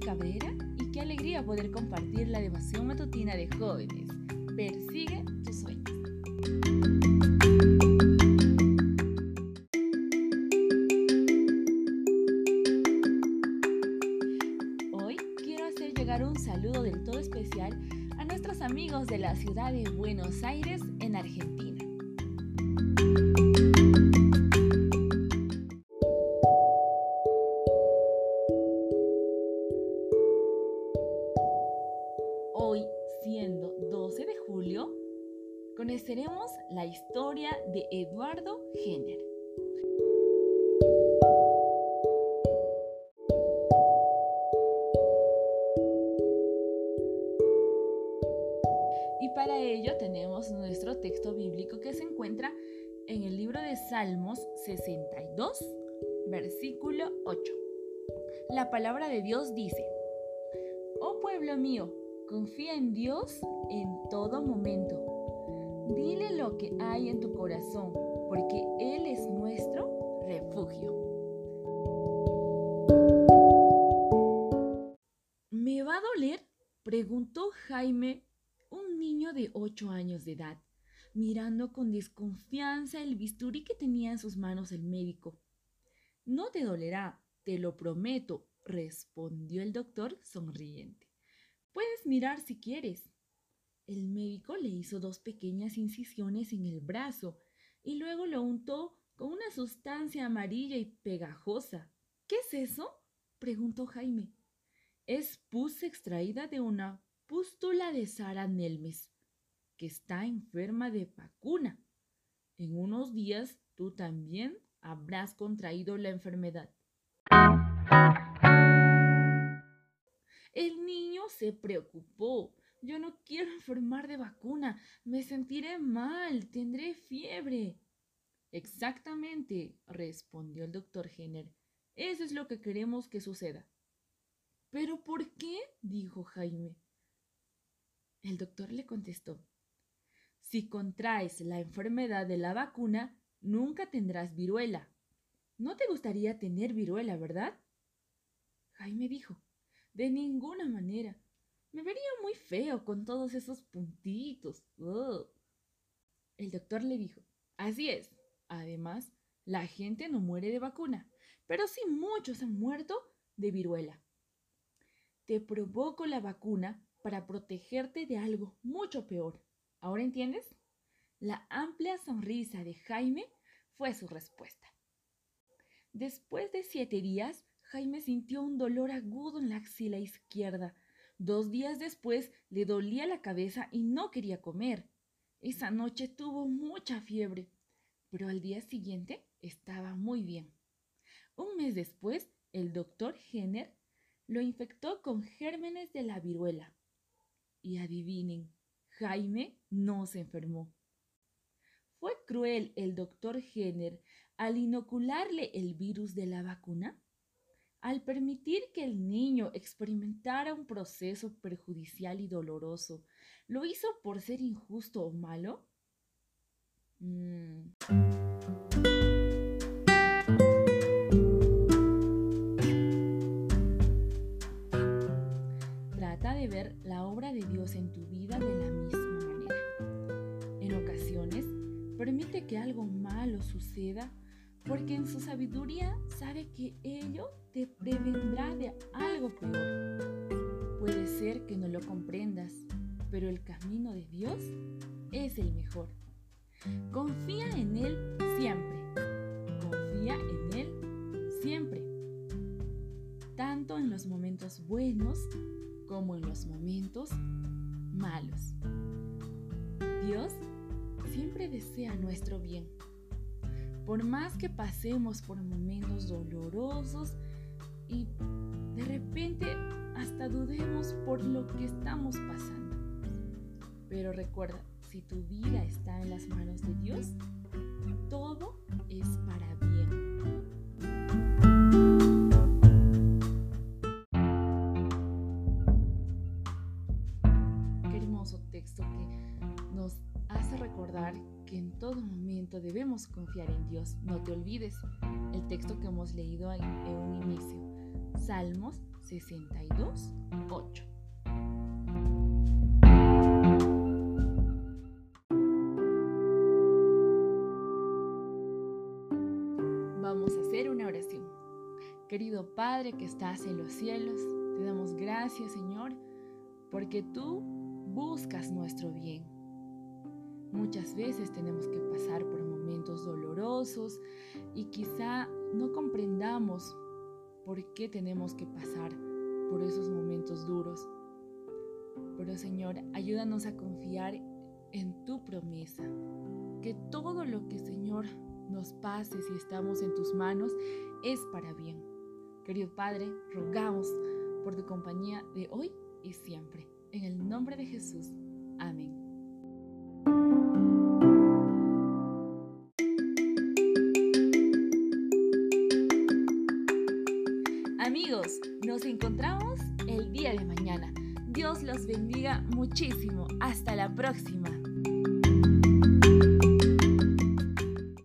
Cabrera y qué alegría poder compartir la devoción matutina de jóvenes. Persigue tus sueños. Hoy quiero hacer llegar un saludo del todo especial a nuestros amigos de la ciudad de Buenos Aires en Argentina. Historia de Eduardo Jenner. Y para ello tenemos nuestro texto bíblico que se encuentra en el libro de Salmos 62, versículo 8. La palabra de Dios dice, Oh pueblo mío, confía en Dios en todo momento. Dile lo que hay en tu corazón, porque Él es nuestro refugio. ¿Me va a doler? preguntó Jaime, un niño de ocho años de edad, mirando con desconfianza el bisturí que tenía en sus manos el médico. No te dolerá, te lo prometo, respondió el doctor sonriente. Puedes mirar si quieres. El médico le hizo dos pequeñas incisiones en el brazo y luego lo untó con una sustancia amarilla y pegajosa. ¿Qué es eso? preguntó Jaime. Es pus extraída de una pústula de Sara Nelmes, que está enferma de vacuna. En unos días tú también habrás contraído la enfermedad. El niño se preocupó. Yo no quiero enfermar de vacuna. Me sentiré mal. Tendré fiebre. Exactamente, respondió el doctor Jenner. Eso es lo que queremos que suceda. ¿Pero por qué? dijo Jaime. El doctor le contestó. Si contraes la enfermedad de la vacuna, nunca tendrás viruela. No te gustaría tener viruela, ¿verdad? Jaime dijo. De ninguna manera. Me vería muy feo con todos esos puntitos. El doctor le dijo, así es. Además, la gente no muere de vacuna, pero sí muchos han muerto de viruela. Te provoco la vacuna para protegerte de algo mucho peor. ¿Ahora entiendes? La amplia sonrisa de Jaime fue su respuesta. Después de siete días, Jaime sintió un dolor agudo en la axila izquierda. Dos días después le dolía la cabeza y no quería comer. Esa noche tuvo mucha fiebre, pero al día siguiente estaba muy bien. Un mes después, el doctor Jenner lo infectó con gérmenes de la viruela. Y adivinen, Jaime no se enfermó. ¿Fue cruel el doctor Jenner al inocularle el virus de la vacuna? Al permitir que el niño experimentara un proceso perjudicial y doloroso, ¿lo hizo por ser injusto o malo? Mm. Trata de ver la obra de Dios en tu vida de la misma manera. En ocasiones, permite que algo malo suceda porque en su sabiduría sabe que ello te prevendrá de algo peor. Puede ser que no lo comprendas, pero el camino de Dios es el mejor. Confía en Él siempre. Confía en Él siempre. Tanto en los momentos buenos como en los momentos malos. Dios siempre desea nuestro bien. Por más que pasemos por momentos dolorosos y de repente hasta dudemos por lo que estamos pasando. Pero recuerda, si tu vida está en las manos de Dios, todo es para bien. Qué hermoso texto que nos hace recordar que en todo momento debemos confiar en Dios. No te olvides el texto que hemos leído en, un inicio. Salmos 62 8. Vamos a hacer una oración. Querido Padre que estás en los cielos, te damos gracias Señor porque tú buscas nuestro bien. Muchas veces tenemos que pasar por momentos dolorosos y quizá no comprendamos por qué tenemos que pasar por esos momentos duros. Pero Señor, ayúdanos a confiar en tu promesa, que todo lo que Señor nos pase si estamos en tus manos es para bien. Querido Padre, rogamos por tu compañía de hoy y siempre. En el nombre de Jesús. Amén. Amigos, nos encontramos el día de mañana. Dios los bendiga muchísimo. Hasta la próxima.